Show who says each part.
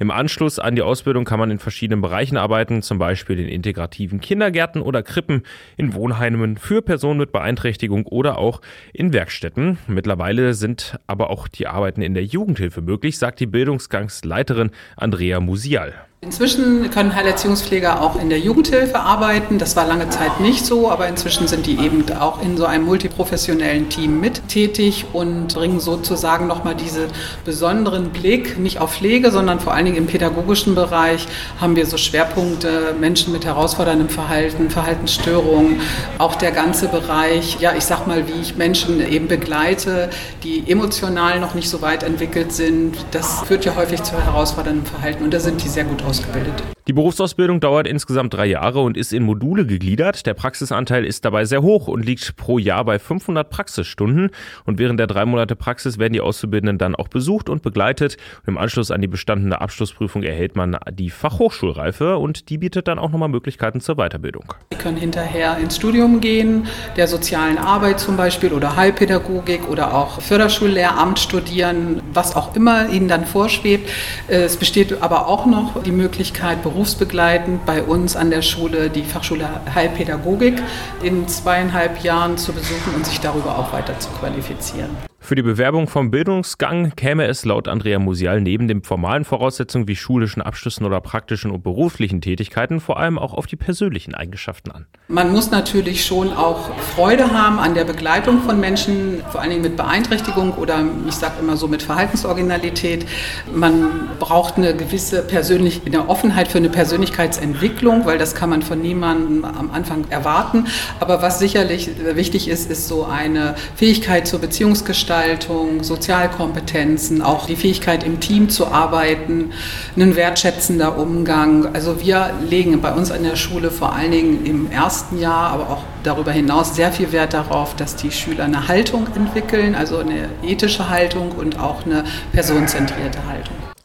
Speaker 1: Im Anschluss an die Ausbildung kann man in verschiedenen Bereichen arbeiten, zum Beispiel in integrativen Kindergärten oder Krippen, in Wohnheimen für Personen mit Beeinträchtigung oder auch in Werkstätten. Mittlerweile sind aber auch die Arbeiten in der Jugendhilfe möglich, sagt die Bildungsgangsleiterin Andrea Musial.
Speaker 2: Inzwischen können Heilerziehungspfleger auch in der Jugendhilfe arbeiten. Das war lange Zeit nicht so, aber inzwischen sind die eben auch in so einem multiprofessionellen Team mit tätig und bringen sozusagen nochmal diesen besonderen Blick nicht auf Pflege, sondern vor allen Dingen im pädagogischen Bereich haben wir so Schwerpunkte Menschen mit herausforderndem Verhalten, Verhaltensstörungen, auch der ganze Bereich, ja, ich sag mal, wie ich Menschen eben begleite, die emotional noch nicht so weit entwickelt sind. Das führt ja häufig zu herausforderndem Verhalten und da sind die sehr gut ausgebildet.
Speaker 1: Die Berufsausbildung dauert insgesamt drei Jahre und ist in Module gegliedert. Der Praxisanteil ist dabei sehr hoch und liegt pro Jahr bei 500 Praxisstunden. Und während der drei Monate Praxis werden die Auszubildenden dann auch besucht und begleitet. Und Im Anschluss an die bestandene Abschlussprüfung erhält man die Fachhochschulreife und die bietet dann auch nochmal Möglichkeiten zur Weiterbildung.
Speaker 2: Sie können hinterher ins Studium gehen, der sozialen Arbeit zum Beispiel oder Heilpädagogik oder auch Förderschullehramt studieren, was auch immer Ihnen dann vorschwebt. Es besteht aber auch noch die Möglichkeit, Beruf berufsbegleitend bei uns an der Schule die Fachschule Heilpädagogik in zweieinhalb Jahren zu besuchen und sich darüber auch weiter zu qualifizieren.
Speaker 1: Für die Bewerbung vom Bildungsgang käme es laut Andrea Musial neben den formalen Voraussetzungen wie schulischen Abschlüssen oder praktischen und beruflichen Tätigkeiten vor allem auch auf die persönlichen Eigenschaften an.
Speaker 2: Man muss natürlich schon auch Freude haben an der Begleitung von Menschen, vor allen Dingen mit Beeinträchtigung oder ich sage immer so mit Verhaltensoriginalität. Man braucht eine gewisse persönliche eine Offenheit für eine Persönlichkeitsentwicklung, weil das kann man von niemandem am Anfang erwarten. Aber was sicherlich wichtig ist, ist so eine Fähigkeit zur Beziehungsgestaltung Gestaltung, Sozialkompetenzen, auch die Fähigkeit im Team zu arbeiten, ein wertschätzender Umgang. Also wir legen bei uns an der Schule vor allen Dingen im ersten Jahr, aber auch darüber hinaus sehr viel Wert darauf, dass die Schüler eine Haltung entwickeln, also eine ethische Haltung und auch eine personenzentrierte Haltung.